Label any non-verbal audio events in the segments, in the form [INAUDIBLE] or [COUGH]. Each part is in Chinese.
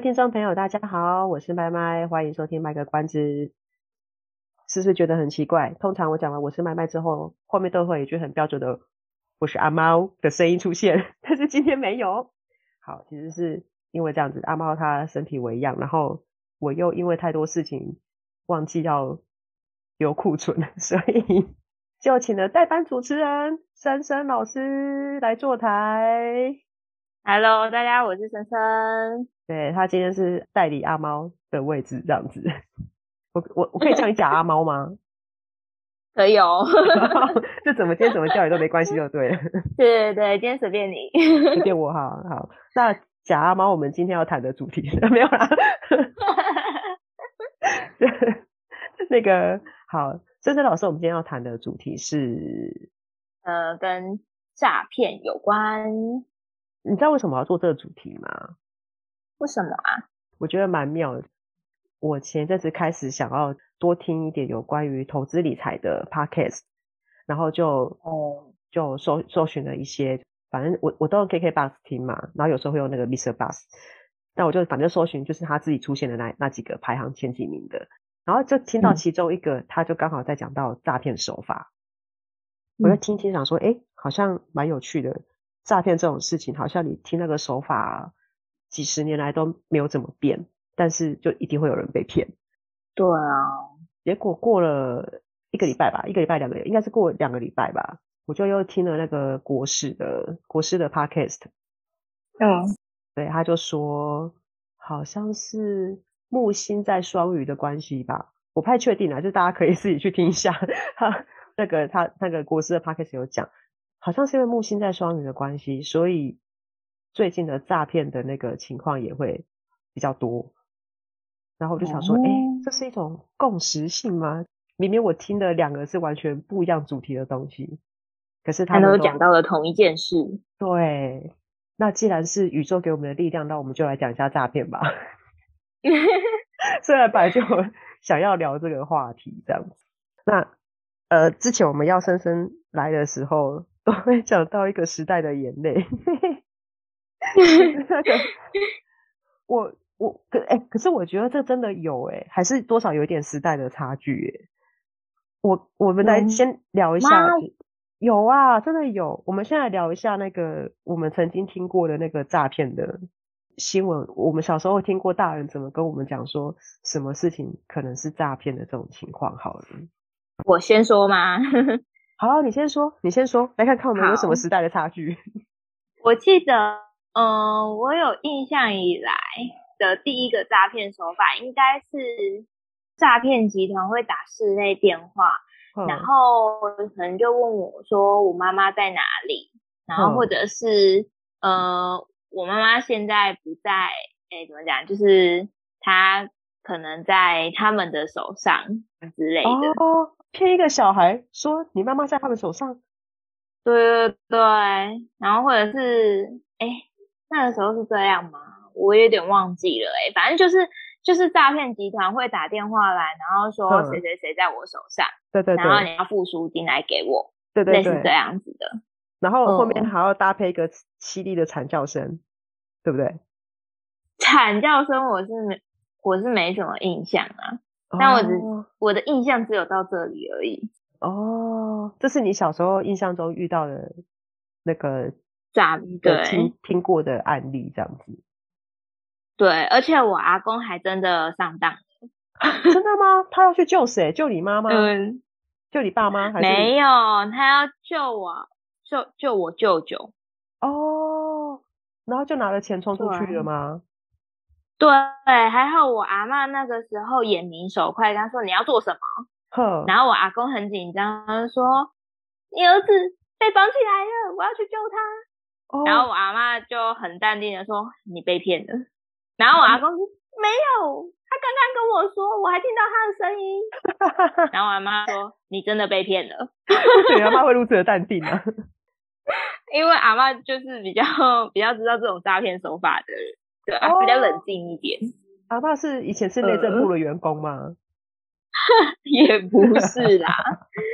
位听众朋友，大家好，我是麦麦，欢迎收听卖个关子。是不是觉得很奇怪？通常我讲完我是麦麦之后，后面都会有一句很标准的“我是阿猫”的声音出现，[LAUGHS] 但是今天没有。好，其实是因为这样子，阿猫它身体微恙，然后我又因为太多事情忘记要留库存，[LAUGHS] 所以就请了代班主持人珊珊老师来坐台。Hello，大家，我是森森。对，他今天是代理阿猫的位置，这样子。我我我可以叫你假阿猫吗？[LAUGHS] 可以哦。[LAUGHS] 这怎么今天怎么叫你都没关系，就对了。[LAUGHS] 对对对，今天随便你，随便我哈好。那假阿猫，我们今天要谈的主题没有啦。那个好，森森老师，我们今天要谈的主题是呃，跟诈骗有关。你知道为什么要做这个主题吗？为什么啊？我觉得蛮妙的。我前阵子开始想要多听一点有关于投资理财的 podcast，然后就哦就搜搜寻了一些，反正我我都用 KK Bus 听嘛，然后有时候会用那个 MixerBox，但我就反正搜寻就是他自己出现的那那几个排行前几名的，然后就听到其中一个，嗯、他就刚好在讲到诈骗手法，我就听听想说，哎、嗯，好像蛮有趣的。诈骗这种事情，好像你听那个手法几十年来都没有怎么变，但是就一定会有人被骗。对啊，结果过了一个礼拜吧，一个礼拜两个应该是过两个礼拜吧，我就又听了那个国师的国师的 podcast。嗯，对，他就说好像是木星在双鱼的关系吧，我不太确定啊，就大家可以自己去听一下。[LAUGHS] 他那个他那个国师的 podcast 有讲。好像是因为木星在双鱼的关系，所以最近的诈骗的那个情况也会比较多。然后我就想说，哎、嗯，这是一种共识性吗？明明我听的两个是完全不一样主题的东西，可是他们都讲到了同一件事。对，那既然是宇宙给我们的力量，那我们就来讲一下诈骗吧。[LAUGHS] 虽然本来就 [LAUGHS] 想要聊这个话题，这样子。那呃，之前我们要生生来的时候。我会讲到一个时代的眼泪，[LAUGHS] 那个我我可哎、欸，可是我觉得这真的有哎、欸，还是多少有一点时代的差距哎、欸。我我们来先聊一下，有啊，真的有。我们现在聊一下那个我们曾经听过的那个诈骗的新闻。我们小时候听过大人怎么跟我们讲说，什么事情可能是诈骗的这种情况。好了，我先说吗？好，你先说，你先说，来看看我们有什么时代的差距。[LAUGHS] 我记得，嗯、呃，我有印象以来的第一个诈骗手法，应该是诈骗集团会打室内电话，嗯、然后可能就问我说我妈妈在哪里，然后或者是、嗯、呃，我妈妈现在不在，哎，怎么讲？就是她可能在他们的手上之类的。哦骗一个小孩说你妈妈在他们手上，对对对，然后或者是哎，那个时候是这样吗？我有点忘记了哎，反正就是就是诈骗集团会打电话来，然后说谁谁谁在我手上，对对对，然后你要付赎金来给我，对对对，类似这样子的，然后后面还要搭配一个凄厉的惨叫声，对不对？惨叫声我是没我是没什么印象啊。但我的、oh. 我的印象只有到这里而已。哦，oh, 这是你小时候印象中遇到的那个诈的听听过的案例，这样子。[LAUGHS] 对，而且我阿公还真的上当。真的吗？[LAUGHS] 他要去救谁？救你妈妈？嗯，救你爸妈？还是没有，他要救我，救救我舅舅。哦，oh, 然后就拿了钱冲出去了吗？对，还好我阿嬷那个时候眼明手快，他说你要做什么？呵然后我阿公很紧张，他说你儿子被绑起来了，我要去救他。哦、然后我阿妈就很淡定的说：“你被骗了。”然后我阿公说：“没有，他刚刚跟我说，我还听到他的声音。[LAUGHS] ”然后我阿妈说：“你真的被骗了。”你，阿妈会如此的淡定啊？[LAUGHS] 因为阿妈就是比较 [LAUGHS] 比较知道这种诈骗手法的人，对啊，哦、比较冷静一点。阿爸是以前是内政部的员工吗？呃、[LAUGHS] 也不是啦。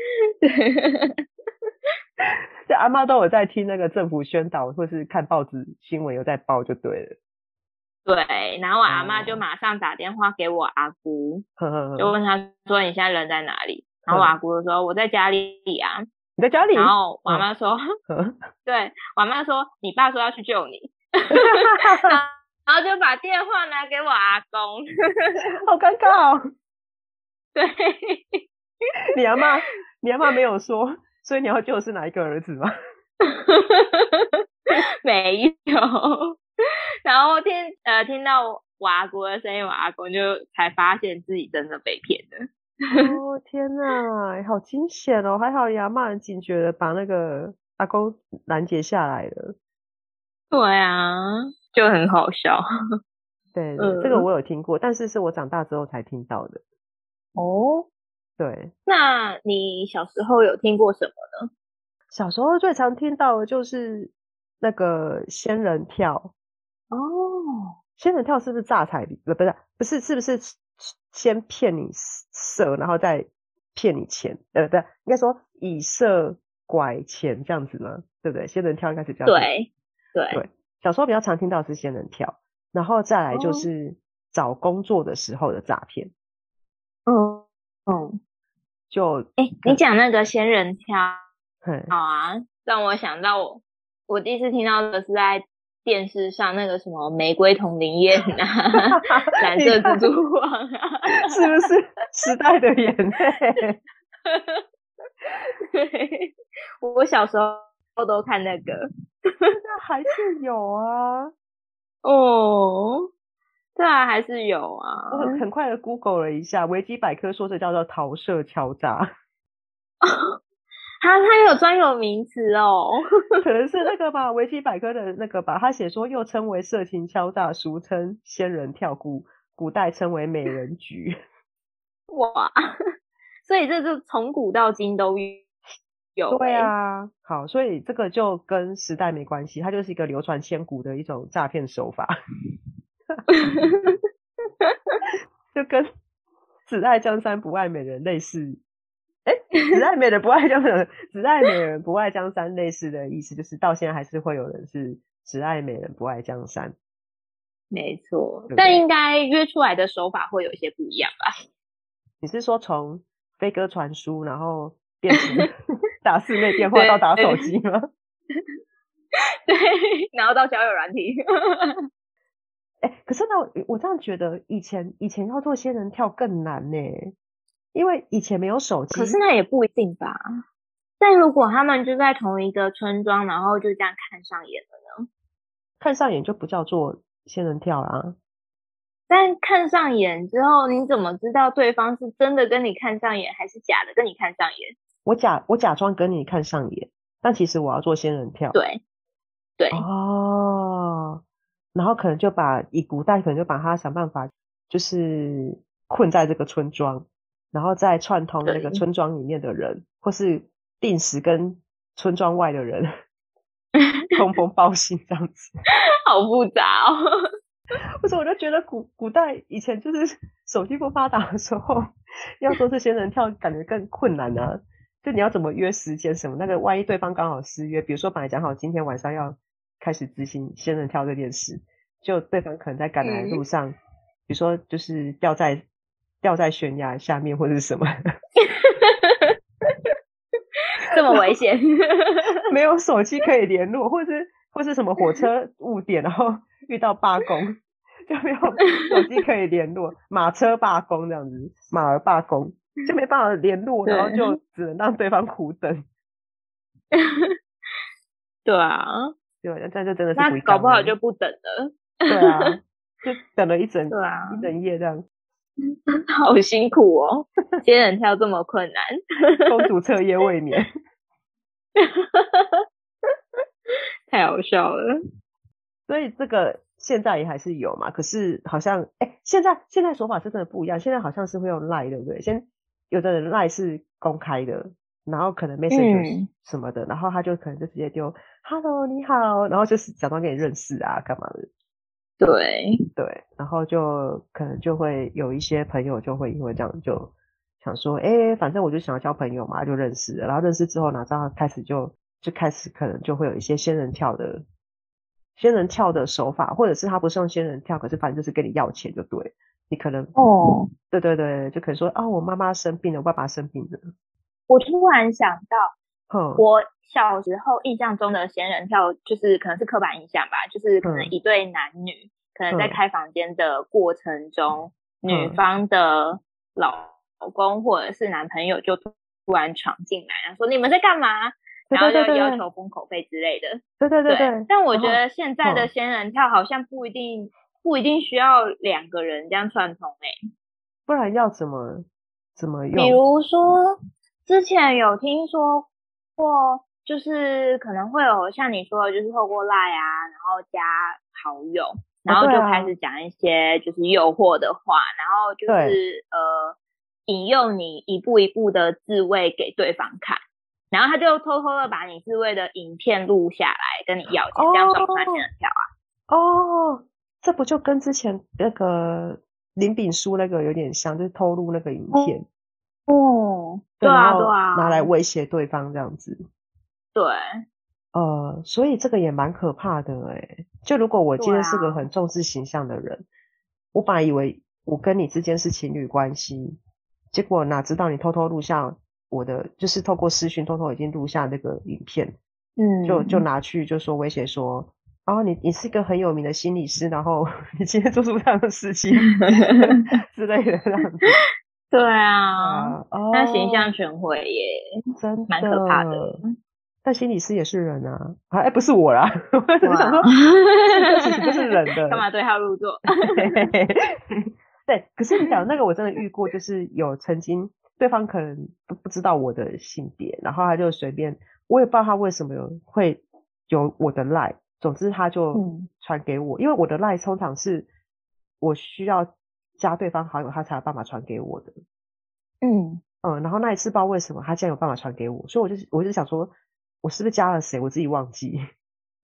[LAUGHS] 对，这阿妈都有在听那个政府宣导，或是看报纸新闻有在报就对了。对，然后我阿妈就马上打电话给我阿姑，嗯、就问他说：“你现在人在哪里？”然后我阿姑就说：“我在家里啊。”你在家里？然后我妈说：“嗯、[LAUGHS] 对，我妈说你爸说要去救你，然后就把电话拿给我阿公，好尴尬哦。[LAUGHS] ”对，你阿妈，[LAUGHS] 你阿妈没有说，所以你要救的是哪一个儿子吗？[LAUGHS] 没有。然后听呃听到我阿姑的声音，我阿公就才发现自己真的被骗了。哦天哪，好惊险哦！还好阿嬷很警觉的把那个阿公拦截下来了。对啊，就很好笑。[LAUGHS] 对，嗯、这个我有听过，但是是我长大之后才听到的。哦，对。那你小时候有听过什么呢？小时候最常听到的就是那个仙人跳。哦，仙人跳是不是诈彩礼？不，不是，不是，是不是？先骗你色，然后再骗你钱，呃，对，应该说以色拐钱这样子吗？对不对？仙人跳应该是这样对对，小时候比较常听到是仙人跳，然后再来就是找工作的时候的诈骗。嗯嗯，就哎、欸，你讲那个仙人跳，好啊，让我想到我我第一次听到的是在。电视上那个什么玫瑰瞳铃眼啊，[LAUGHS] 蓝色蜘蛛网啊，是不是 [LAUGHS] 时代的眼泪？[LAUGHS] 对，我小时候都看那个，那还是有啊。[LAUGHS] 哦，对啊，还是有啊。我很很快的 Google 了一下，维基百科说这叫做桃色敲诈。[LAUGHS] 它它有专有名词哦，[LAUGHS] 可能是那个吧，维基百科的那个吧。他写说又称为色情敲诈，俗称仙人跳，古古代称为美人局。哇，所以这就从古到今都有、欸。对啊，好，所以这个就跟时代没关系，它就是一个流传千古的一种诈骗手法，[LAUGHS] 就跟只爱江山不爱美人类似。哎，只爱美人不爱江山，只爱美人不爱江山，类似的意思就是到现在还是会有人是只爱美人不爱江山。没错，对对，但应该约出来的手法会有一些不一样吧？你是说从飞鸽传书，然后变成打室内电话到打手机吗？[LAUGHS] 对，然后到交友软体。[LAUGHS] 哎，可是呢，我我这样觉得，以前以前要做仙人跳更难呢。因为以前没有手机，可是那也不一定吧。但如果他们就在同一个村庄，然后就这样看上眼了呢？看上眼就不叫做仙人跳啦。但看上眼之后，你怎么知道对方是真的跟你看上眼，还是假的跟你看上眼？我假我假装跟你看上眼，但其实我要做仙人跳。对对哦，然后可能就把以古代可能就把他想办法，就是困在这个村庄。然后再串通那个村庄里面的人，或是定时跟村庄外的人 [LAUGHS] 通风报信这样子，[LAUGHS] 好复杂哦。不是，我就觉得古古代以前就是手机不发达的时候，[LAUGHS] 要说这些人跳，感觉更困难啊。就你要怎么约时间什么？那个万一对方刚好失约，比如说本来讲好今天晚上要开始执行仙人跳这件事，就对方可能在赶来的路上，嗯、比如说就是掉在。掉在悬崖下面或者是什么 [LAUGHS] [LAUGHS] 这么危险，没有 [LAUGHS] 手机可以联络，或是或是什么火车误点，然后遇到罢工，就没有手机可以联络，马车罢工这样子，马儿罢工就没办法联络，然后就只能让对方苦等。[LAUGHS] 对啊，对，但这真的是那搞不好就不等了。对啊，就等了一整 [LAUGHS] 对啊一整夜这样。[LAUGHS] 好辛苦哦，仙人跳这么困难，公主彻夜未眠。太好笑了。所以这个现在也还是有嘛，可是好像哎、欸，现在现在手法是真的不一样，现在好像是会用 Line 对不对？先有的人 Line 是公开的，然后可能 Messenger 什么的，嗯、然后他就可能就直接丢 Hello 你好，然后就是假装跟你认识啊，干嘛的？对对，然后就可能就会有一些朋友就会因为这样就想说，哎、欸，反正我就想要交朋友嘛，就认识了，然后认识之后哪知道开始就就开始可能就会有一些仙人跳的。仙人跳的手法，或者是他不是用仙人跳，可是反正就是跟你要钱就对。你可能哦，对对对，就可能说啊，我妈妈生病了，我爸爸生病了。我突然想到，哼，我小时候印象中的仙人跳，就是可能是刻板印象吧，就是可能一对男女，嗯、可能在开房间的过程中，嗯、女方的老公或者是男朋友就突然闯进来，然后说你们在干嘛？然后就要求封口费之类的，对对对。但我觉得现在的仙人跳好像不一定、哦、不一定需要两个人这样串通诶，不然要怎么怎么用？比如说之前有听说过，就是可能会有像你说的，就是透过赖啊，然后加好友，然后就开始讲一些就是诱惑的话，啊、然后就是呃引诱你一步一步的自慰给对方看。然后他就偷偷的把你自慰的影片录下来，跟你要钱，这样算不算骗人跳啊？哦，这不就跟之前那个林炳书那个有点像，就是偷录那个影片。哦，对啊，对啊，拿来威胁对方这样子。对，呃，所以这个也蛮可怕的诶。就如果我今天是个很重视形象的人，啊、我本来以为我跟你之间是情侣关系，结果哪知道你偷偷录下。我的就是透过私讯偷偷已经录下那个影片，嗯，就就拿去就说威胁说，哦，你你是一个很有名的心理师，然后 [LAUGHS] 你今天做出这样的事情 [LAUGHS] 之类的这样子，[LAUGHS] 对啊，哦那、啊、形象全毁耶，真的蛮可怕的。但心理师也是人啊，哎、啊，不是我啦，我想说，这其实不是人的，干嘛对号入座？对，可是你讲那个我真的遇过，就是有曾经。对方可能不不知道我的性别，然后他就随便，我也不知道他为什么有会有我的 line，总之他就传给我，嗯、因为我的 line 通常是我需要加对方好友，他才有办法传给我的。嗯嗯，然后那一次不知道为什么他竟然有办法传给我，所以我就我就想说，我是不是加了谁，我自己忘记，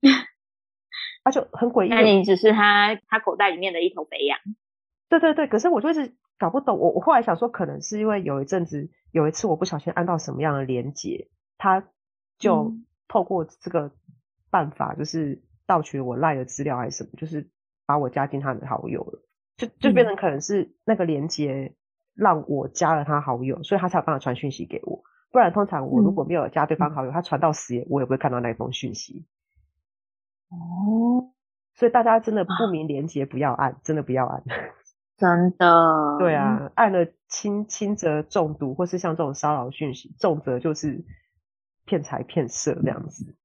[LAUGHS] 他就很诡异。那你只是他他口袋里面的一头肥羊。对对对，可是我就一直。搞不懂，我我后来想说，可能是因为有一阵子，有一次我不小心按到什么样的连接，他就透过这个办法，就是盗取我赖的资料还是什么，就是把我加进他的好友了，就就变成可能是那个连接让我加了他好友，所以他才有办法传讯息给我，不然通常我如果没有加对方好友，他传到死我也不会看到那封讯息。哦，所以大家真的不明连接不要按，真的不要按。[LAUGHS] 真的，对啊，按了轻轻则中毒，或是像这种骚扰讯息，重则就是骗财骗色这样子。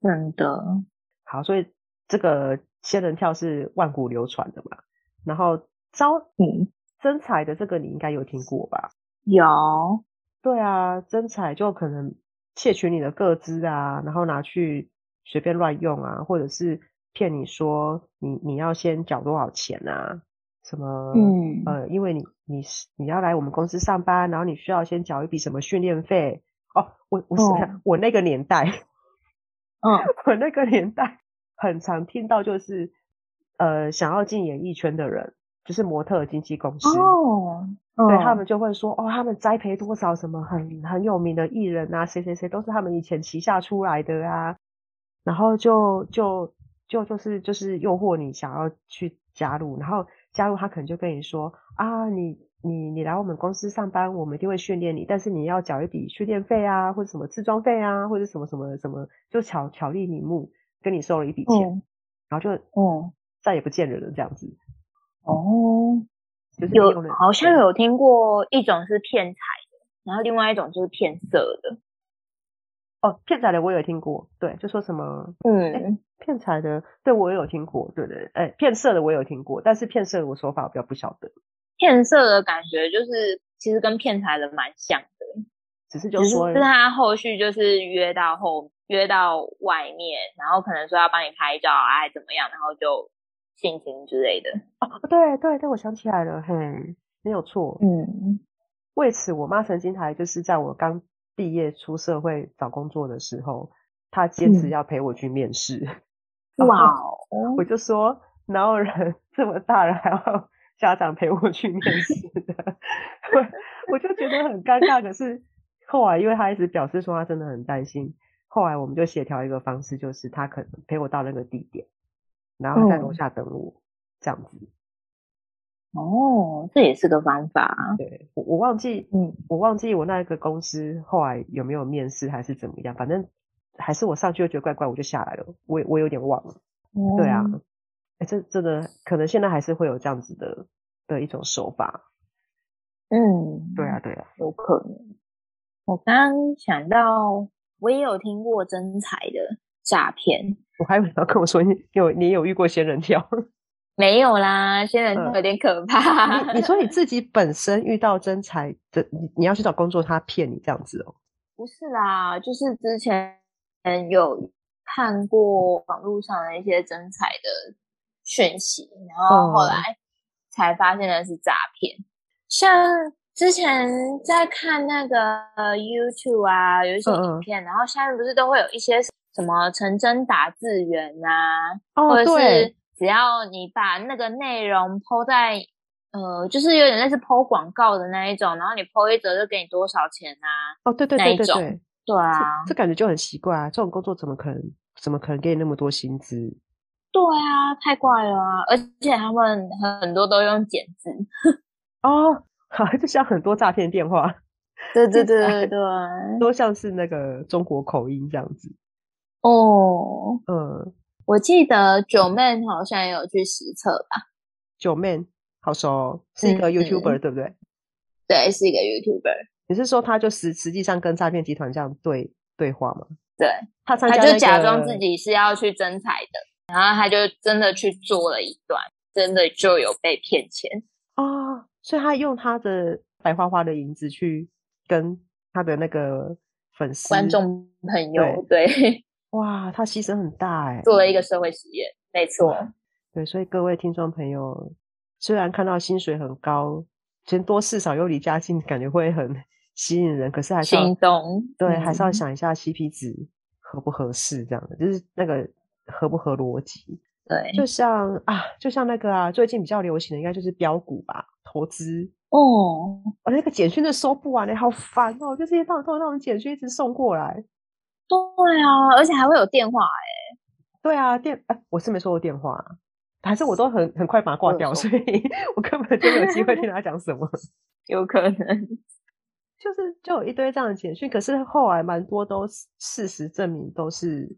真的，好，所以这个仙人跳是万古流传的嘛。然后招你真彩的这个你应该有听过吧？有，对啊，真彩就可能窃取你的个资啊，然后拿去随便乱用啊，或者是骗你说你你要先缴多少钱啊。什么？嗯呃，因为你你是你要来我们公司上班，然后你需要先缴一笔什么训练费哦。我我我那个年代，嗯，[LAUGHS] 我那个年代很常听到就是呃，想要进演艺圈的人，就是模特经纪公司哦，对他们就会说哦，他们栽培多少什么很很有名的艺人啊，谁谁谁都是他们以前旗下出来的啊，然后就就就就是就是诱惑你想要去加入，然后。加入他可能就跟你说啊，你你你来我们公司上班，我们一定会训练你，但是你要缴一笔训练费啊，或者什么自装费啊，或者什么什么什么，就巧巧立名目跟你收了一笔钱，嗯、然后就嗯再也不见人了这样子。哦，就是有好像有听过一种是骗财的，然后另外一种就是骗色的。哦，骗财的我有听过，对，就说什么嗯。骗财的，对我也有听过，对对，哎，骗色的我也有听过，但是骗色的我手法我比较不晓得。骗色的感觉就是其实跟骗财的蛮像的，只是就说，是他后续就是约到后约到外面，然后可能说要帮你拍照啊，还怎么样，然后就性侵之类的。哦，对对对，我想起来了，嘿，没有错。嗯，为此，我妈曾经还就是在我刚毕业出社会找工作的时候，她坚持要陪我去面试。哇、嗯，我就说哪有人 [LAUGHS] 这么大了还要家长陪我去面试的？[LAUGHS] 我我就觉得很尴尬，可是。后来，因为他一直表示说他真的很担心，后来我们就协调一个方式，就是他可能陪我到那个地点，然后在楼下等我，嗯、这样子。哦，这也是个方法。对，我我忘记，嗯，我忘记我那个公司后来有没有面试还是怎么样，反正还是我上去就觉得怪怪，我就下来了。我我有点忘了。嗯、对啊，哎，这这个可能现在还是会有这样子的的一种手法。嗯，对啊，对啊，有可能。我刚刚想到，我也有听过真才的诈骗。我还以为要跟我说你有你有遇过仙人跳，[LAUGHS] 没有啦，仙人跳有点可怕。嗯、你你说你自己本身遇到真才的，你你要去找工作，他骗你这样子哦？不是啦，就是之前有看过网络上的一些真才的讯息，然后后来才发现的是诈骗，嗯、像。之前在看那个 YouTube 啊，有一些影片，嗯、然后下面不是都会有一些什么成真打字员啊，哦、或者是只要你把那个内容 po 在呃，就是有点类似 po 广告的那一种，然后你 po 一则就给你多少钱啊？哦，对对对对对，对啊这，这感觉就很奇怪啊！这种工作怎么可能怎么可能给你那么多薪资？对啊，太怪了啊！而且他们很多都用简字 [LAUGHS] 哦。好，[LAUGHS] 就像很多诈骗电话，[LAUGHS] 对对对对对，都像是那个中国口音这样子。哦，嗯，我记得九妹好像也有去实测吧？九妹好熟，是一个 YouTuber，嗯，对不对？对，是一个 YouTuber。你是说他就实实际上跟诈骗集团这样对对话吗？对，他参加，他就假装自己是要去征财的，然后他就真的去做了一段，真的就有被骗钱。啊。哦所以他用他的白花花的银子去跟他的那个粉丝、观众朋友，对，对。[LAUGHS] 哇，他牺牲很大哎，做了一个社会实验，没错，对，所以各位听众朋友，虽然看到薪水很高，钱多事少又离家近，感觉会很吸引人，可是还是要心动，对，嗯、还是要想一下 CP 值合不合适，这样的就是那个合不合逻辑。对，就像啊，就像那个啊，最近比较流行的应该就是标股吧，投资哦。我那个简讯都收不完嘞，好烦哦！就是一趟通那种简讯一直送过来。对啊，而且还会有电话哎。对啊，电哎，我是没收过电话，还是我都很很快把它挂掉，所以我根本就没有机会听 [LAUGHS] 他讲什么。有可能，就是就有一堆这样的简讯，可是后来蛮多都事实证明都是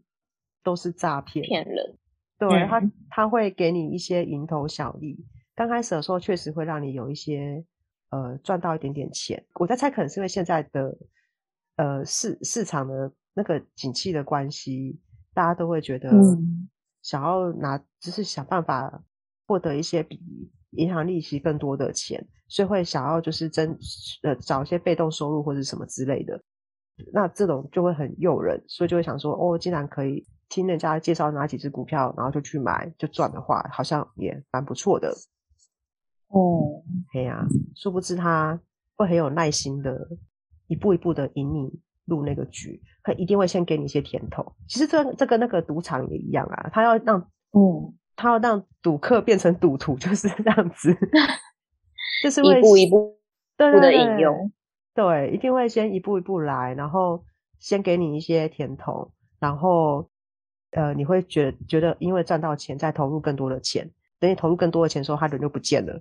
都是诈骗，骗人。对，他他会给你一些蝇头小利，刚开始的时候确实会让你有一些呃赚到一点点钱。我在猜，可能是因为现在的呃市市场的那个景气的关系，大家都会觉得想要拿，就是想办法获得一些比银行利息更多的钱，所以会想要就是争呃找一些被动收入或者什么之类的。那这种就会很诱人，所以就会想说，哦，竟然可以。听人家介绍哪几只股票，然后就去买，就赚的话，好像也蛮不错的。哦，哎呀，殊不知他会很有耐心的，一步一步的引你入那个局，他一定会先给你一些甜头。其实这这跟那个赌场也一样啊，他要让，嗯，他要让赌客变成赌徒，就是这样子，[LAUGHS] 就是会一步一步的引用，对，一定会先一步一步来，然后先给你一些甜头，然后。呃，你会觉觉得，因为赚到钱，再投入更多的钱，等你投入更多的钱的时候，他人就不见了。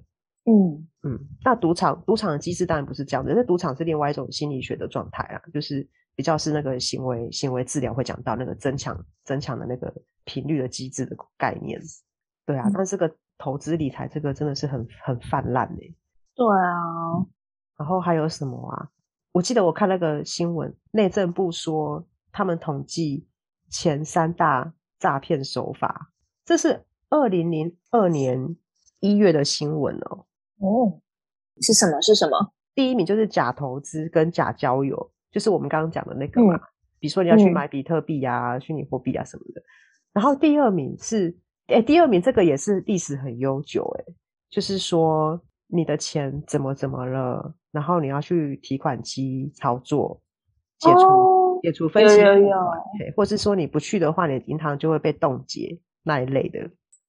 嗯嗯，那赌场赌场的机制当然不是这样的，那赌场是另外一种心理学的状态啊，就是比较是那个行为行为治疗会讲到那个增强增强的那个频率的机制的概念。对啊，嗯、但是这个投资理财这个真的是很很泛滥诶。对啊，然后还有什么啊？我记得我看那个新闻，内政部说他们统计。前三大诈骗手法，这是二零零二年一月的新闻哦。哦，是什么？是什么？第一名就是假投资跟假交友，就是我们刚刚讲的那个嘛，嗯、比如说你要去买比特币啊、虚拟货币啊什么的。然后第二名是，哎，第二名这个也是历史很悠久，哎，就是说你的钱怎么怎么了，然后你要去提款机操作解除、哦、解除分期，有有有，或是说你不去的话，你的银行就会被冻结那一类的。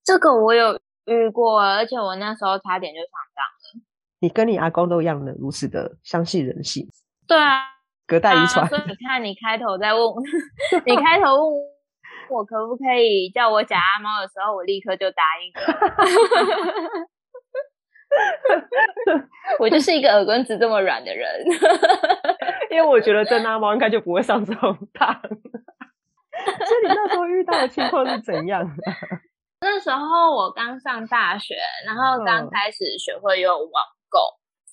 这个我有遇过，而且我那时候差点就上当了。你跟你阿公都一样的，如此的相信人性。对啊，隔代遗传。啊、所以你看，你开头在问，[LAUGHS] 你开头问。我可不可以叫我假阿猫的时候，我立刻就答应了。[LAUGHS] [LAUGHS] 我就是一个耳根子这么软的人，[LAUGHS] 因为我觉得真阿猫应该就不会上这种当。[LAUGHS] 所以你那时候遇到的情况是怎样？那时候我刚上大学，然后刚开始学会用网购，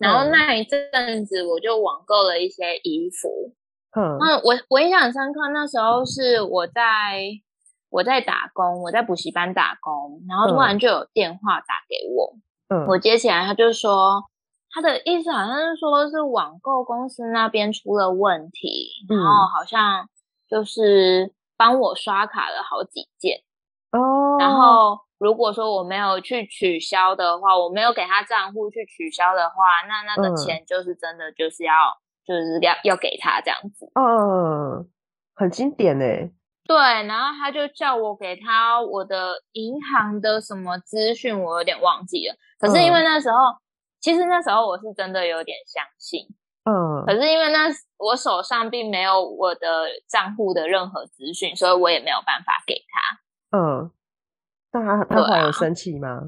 嗯、然后那一阵子我就网购了一些衣服。嗯，我我印象很深刻，那时候是我在我在打工，我在补习班打工，然后突然就有电话打给我，嗯，我接起来，他就说他的意思好像是说是网购公司那边出了问题，嗯，然后好像就是帮我刷卡了好几件。哦，然后如果说我没有去取消的话，我没有给他账户去取消的话，那那个钱就是真的就是要。就是要要给他这样子，嗯，很经典诶。对，然后他就叫我给他我的银行的什么资讯，我有点忘记了。可是因为那时候，嗯、其实那时候我是真的有点相信，嗯。可是因为那我手上并没有我的账户的任何资讯，所以我也没有办法给他。嗯，那他他后来有生气吗？啊？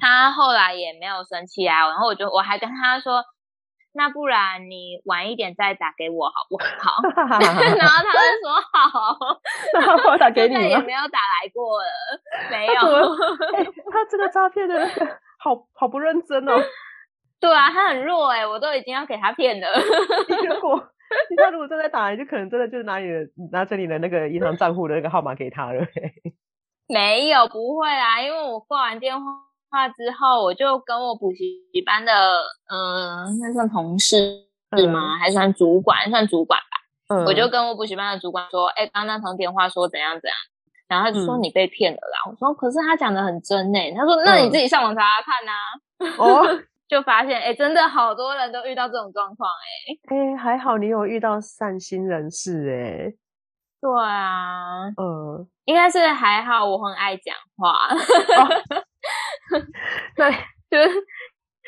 他后来也没有生气啊。然后我就我还跟他说。那不然你晚一点再打给我好不好？[LAUGHS] 然后他就说好，[LAUGHS] 然后我打给你吗？也没有打来过了，没有。欸、他这个诈骗的好好不认真哦。[LAUGHS] 对啊，他很弱哎、欸，我都已经要给他骗了。如果他如果正在打，来就可能真的就是拿你的拿着你的那个银行账户的那个号码给他了。没有，不会啊，因为我挂完电话。话之后，我就跟我补习班的，嗯、呃，那算同事是吗？嗯、还算主管？算主管吧。嗯、我就跟我补习班的主管说：“哎、欸，刚刚那通电话说怎样怎样。”然后他就说：“你被骗了啦。嗯”我说：“可是他讲的很真呢。”他说：“那你自己上网查查看呐。”哦，[LAUGHS] 就发现哎、欸，真的好多人都遇到这种状况哎。哎、欸，还好你有遇到善心人士哎。对啊，嗯，应该是还好，我很爱讲话。哦 [LAUGHS] 对，就是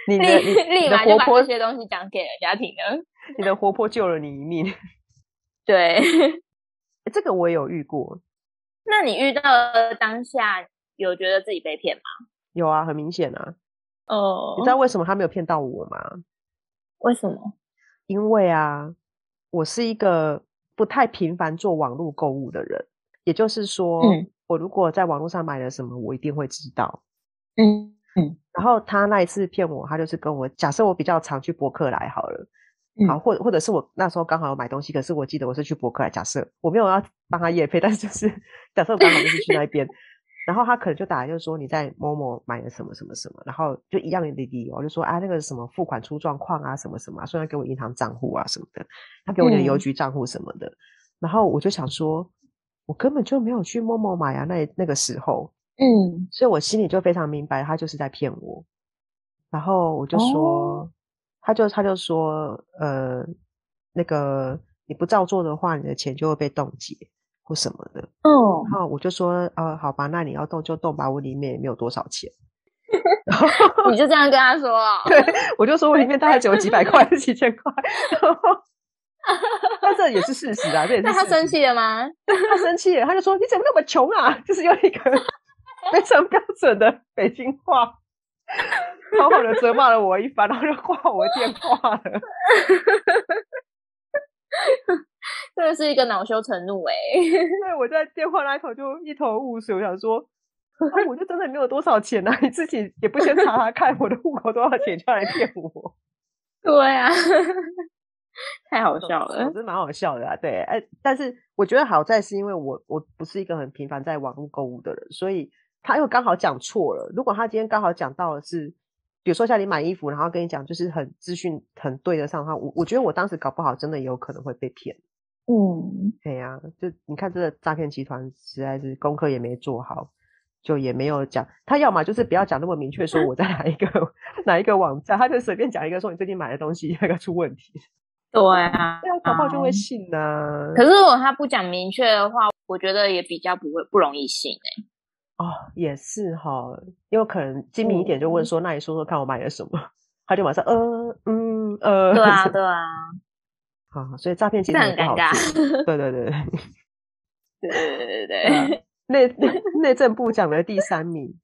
你的立立马就把这些东西讲给人家听了。你的活泼救了你一命。[LAUGHS] 对，[LAUGHS] 这个我也有遇过。那你遇到当下有觉得自己被骗吗？有啊，很明显啊。哦，你知道为什么他没有骗到我吗？为什么？因为啊，我是一个不太频繁做网络购物的人，也就是说，嗯，我如果在网络上买了什么，我一定会知道。嗯。嗯，然后他那一次骗我，他就是跟我假设我比较常去博客来好了，嗯、好，或或者是我那时候刚好有买东西，可是我记得我是去博客来，假设我没有要帮他夜配，但是就是假设我刚好就是去那边，[LAUGHS] 然后他可能就打来就是说你在某某买了什么什么什么，然后就一样的理由，就说啊那个什么付款出状况啊什么什么，说要给我银行账户啊什么的，他给我你的邮局账户什么的，嗯、然后我就想说，我根本就没有去某某买啊，那那个时候。嗯，所以我心里就非常明白，他就是在骗我。然后我就说，哦、他就他就说，呃，那个你不照做的话，你的钱就会被冻结或什么的。哦，然后我就说，呃，好吧，那你要动就动吧，我里面也没有多少钱。[LAUGHS] 然后你就这样跟他说？[LAUGHS] 对，我就说我里面大概只有几百块，[LAUGHS] 几千块。但这也是事实啊，这也是。那他生气了吗？他生气了，他就说：“你怎么那么穷啊？”就是有一个。[LAUGHS] 非常标准的北京话，好好的责骂了我一番，然后就挂我电话了。[LAUGHS] 真的是一个恼羞成怒哎！对，我在电话那头就一头雾水，我想说，啊、我就真的没有多少钱啊，你自己也不先查查看我的户口多少钱，就来骗我。[LAUGHS] 对啊，太好笑了，真蛮好笑的啊。对，哎，但是我觉得好在是因为我我不是一个很频繁在网络购物的人，所以。他又刚好讲错了。如果他今天刚好讲到的是比如说像你买衣服，然后跟你讲就是很资讯很对得上的话，我我觉得我当时搞不好真的也有可能会被骗。嗯，对呀、啊，就你看这个诈骗集团实在是功课也没做好，就也没有讲，他要么就是不要讲那么明确说我在哪一个、嗯、[LAUGHS] 哪一个网站，他就随便讲一个说你最近买的东西那个出问题。[LAUGHS] 对啊，对啊，搞不好就会信呢、啊。可是如果他不讲明确的话，我觉得也比较不会不容易信哎、欸。哦，也是哈，因为可能精明一点就问说：“那你说说看，我买了什么？” [LAUGHS] 他就马上呃嗯呃，对啊 [LAUGHS] 对啊，好，所以诈骗其实很尴尬，[LAUGHS] 对对对对对对对对。内内内政部讲的第三名，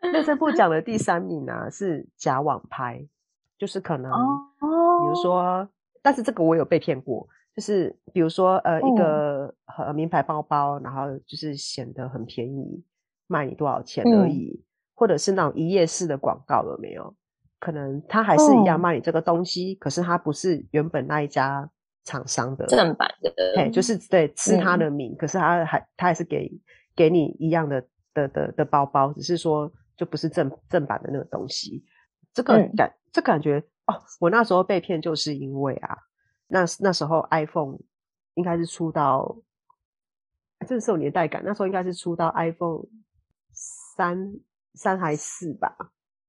内政部讲的第三名呢是假网拍，就是可能哦，比如说，但是这个我有被骗过，就是比如说呃一个呃名牌包包，然后就是显得很便宜。卖你多少钱而已，嗯、或者是那种一页式的广告有没有？可能他还是一样卖你这个东西，哦、可是他不是原本那一家厂商的正版的，对，就是对，吃他的名，嗯、可是他还他还是给给你一样的的的的包包，只是说就不是正正版的那个东西。这个感、嗯、这感觉哦，我那时候被骗就是因为啊，那那时候 iPhone 应该是出到，这是有年代感，那时候应该是出到 iPhone。三三还四吧，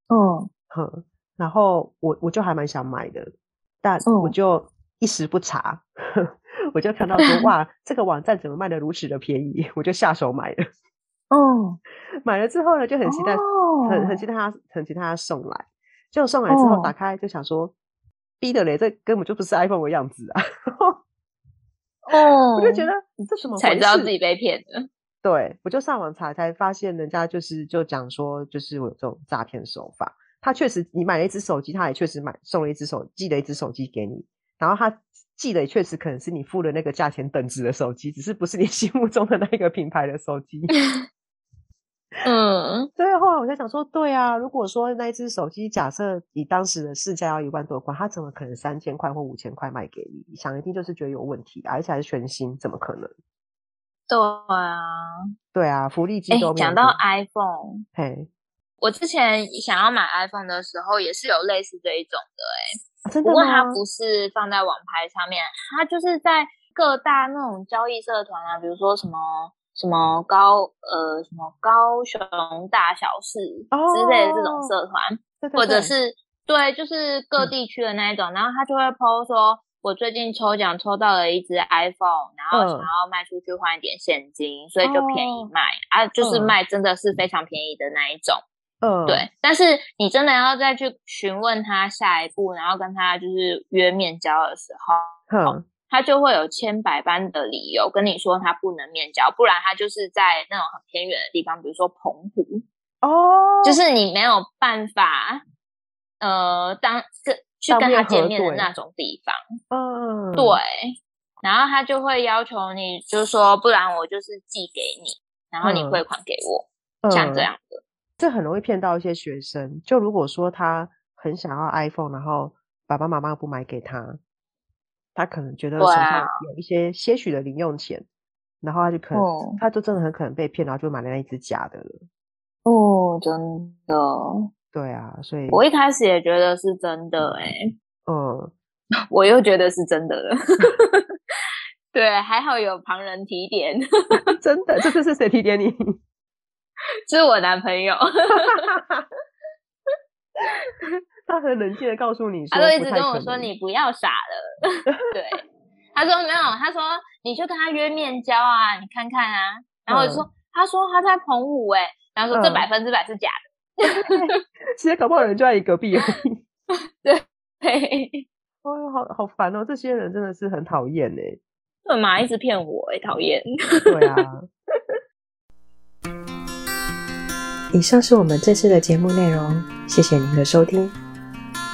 嗯，哼，然后我我就还蛮想买的，但我就一时不查，嗯、[LAUGHS] 我就看到说 [LAUGHS] 哇，这个网站怎么卖的如此的便宜，[LAUGHS] 我就下手买了，哦，买了之后呢，就很期待，哦、很很期待他，很期待他送来，结果送来之后打开就想说，逼的嘞，这根本就不是 iPhone 的样子啊，哦，我就觉得你这什么才知道自己被骗的。对，我就上网查才发现，人家就是就讲说，就是我有这种诈骗手法。他确实，你买了一只手机，他也确实买送了一只手，寄了一只手机给你。然后他寄的也确实可能是你付的那个价钱等值的手机，只是不是你心目中的那个品牌的手机。[LAUGHS] 嗯，所以后来我在想说，对啊，如果说那一只手机，假设你当时的市价要一万多块，他怎么可能三千块或五千块卖给你？你想一定就是觉得有问题，而且还是全新，怎么可能？对啊，对啊，福利机都没有。讲到 iPhone，嘿，我之前想要买 iPhone 的时候，也是有类似这一种的，哎、啊，真的？不过它不是放在网拍上面，它就是在各大那种交易社团啊，比如说什么什么高呃什么高雄大小事之类的这种社团，哦、对对对，或者是对，就是各地区的那一种，嗯、然后他就会 po 说。我最近抽奖抽到了一只 iPhone，然后想要卖出去换一点现金，嗯、所以就便宜卖、哦、啊，就是卖真的是非常便宜的那一种。嗯，对。但是你真的要再去询问他下一步，然后跟他就是约面交的时候，嗯，他就会有千百般的理由跟你说他不能面交，不然他就是在那种很偏远的地方，比如说澎湖哦，就是你没有办法，呃，当这。去跟他见面的那种地方，嗯，对，然后他就会要求你，就是说，不然我就是寄给你，然后你汇款给我，嗯、像这样的，这很容易骗到一些学生。就如果说他很想要 iPhone，然后爸爸妈妈不买给他，他可能觉得手上有一些些许的零用钱，啊、然后他就可能，嗯、他就真的很可能被骗，然后就买了那一只假的了。哦，真的。对啊，所以我一开始也觉得是真的哎、欸，嗯，[LAUGHS] 我又觉得是真的了，[LAUGHS] 对，还好有旁人提点，[LAUGHS] 真的，这次是谁提点你？是我男朋友，他很冷静的告诉你说，他就一直跟我说你不要傻了，对，他说没有，他说你就跟他约面交啊，你看看啊，然后我就说，嗯、他说他在澎湖哎、欸，然后说这百分之百是假的。其实搞不好人就在你隔壁而已。[LAUGHS] 对，哎呦，好好烦哦！这些人真的是很讨厌哎。干嘛一直骗我？哎，讨厌。对啊。[LAUGHS] 以上是我们这次的节目内容，谢谢您的收听。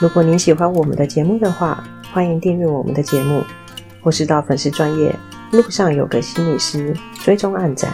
如果您喜欢我们的节目的话，欢迎订阅我们的节目，或是到粉丝专业路上有个心理师追踪暗赞。